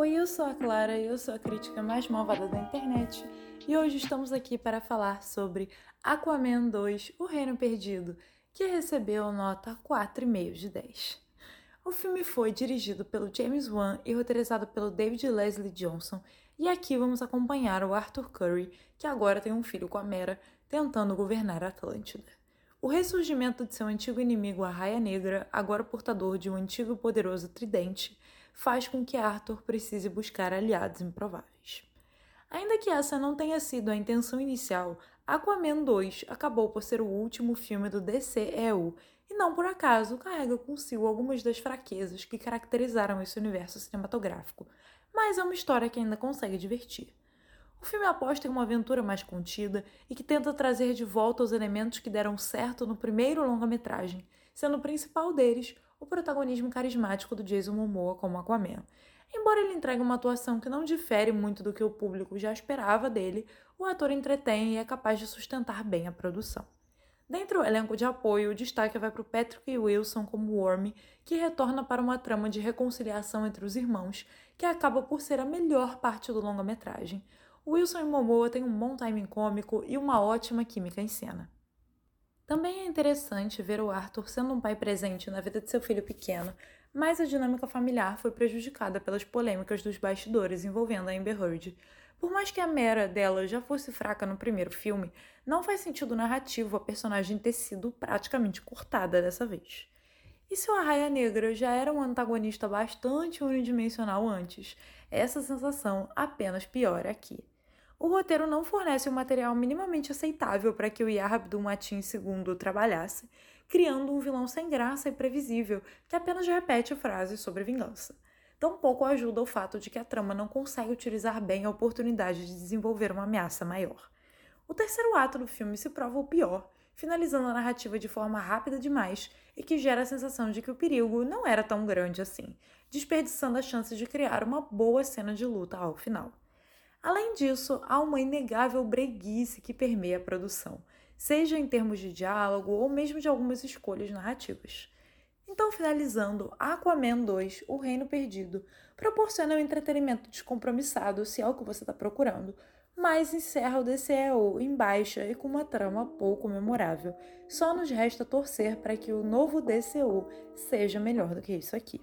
Oi, eu sou a Clara e eu sou a crítica mais malvada da internet e hoje estamos aqui para falar sobre Aquaman 2 O Reino Perdido, que recebeu nota 4,5 de 10. O filme foi dirigido pelo James Wan e roteirizado pelo David Leslie Johnson, e aqui vamos acompanhar o Arthur Curry, que agora tem um filho com a Mera, tentando governar a Atlântida. O ressurgimento de seu antigo inimigo, a Raia Negra, agora portador de um antigo e poderoso tridente, faz com que Arthur precise buscar aliados improváveis. Ainda que essa não tenha sido a intenção inicial, Aquaman 2 acabou por ser o último filme do DCEU e não por acaso carrega consigo algumas das fraquezas que caracterizaram esse universo cinematográfico, mas é uma história que ainda consegue divertir. O filme aposta em uma aventura mais contida e que tenta trazer de volta os elementos que deram certo no primeiro longa-metragem, sendo o principal deles o protagonismo carismático do Jason Momoa como Aquaman. Embora ele entregue uma atuação que não difere muito do que o público já esperava dele, o ator entretém e é capaz de sustentar bem a produção. Dentre o elenco de apoio, o destaque vai para o Patrick Wilson como Worm, que retorna para uma trama de reconciliação entre os irmãos, que acaba por ser a melhor parte do longa-metragem. Wilson e Momoa têm um bom timing cômico e uma ótima química em cena. Também é interessante ver o Arthur sendo um pai presente na vida de seu filho pequeno, mas a dinâmica familiar foi prejudicada pelas polêmicas dos bastidores envolvendo a Amber Heard. Por mais que a mera dela já fosse fraca no primeiro filme, não faz sentido narrativo a personagem ter sido praticamente cortada dessa vez. E se o Arraia Negra já era um antagonista bastante unidimensional antes, essa sensação apenas piora aqui o roteiro não fornece um material minimamente aceitável para que o Yahya Abdul-Mateen II trabalhasse, criando um vilão sem graça e previsível que apenas repete frases sobre vingança. Tampouco ajuda o fato de que a trama não consegue utilizar bem a oportunidade de desenvolver uma ameaça maior. O terceiro ato do filme se prova o pior, finalizando a narrativa de forma rápida demais e que gera a sensação de que o perigo não era tão grande assim, desperdiçando a chance de criar uma boa cena de luta ao final. Além disso, há uma inegável breguice que permeia a produção, seja em termos de diálogo ou mesmo de algumas escolhas narrativas. Então, finalizando, Aquaman 2, O Reino Perdido, proporciona um entretenimento descompromissado, se é o que você está procurando, mas encerra o DCEU em baixa e com uma trama pouco memorável. Só nos resta torcer para que o novo DCU seja melhor do que isso aqui.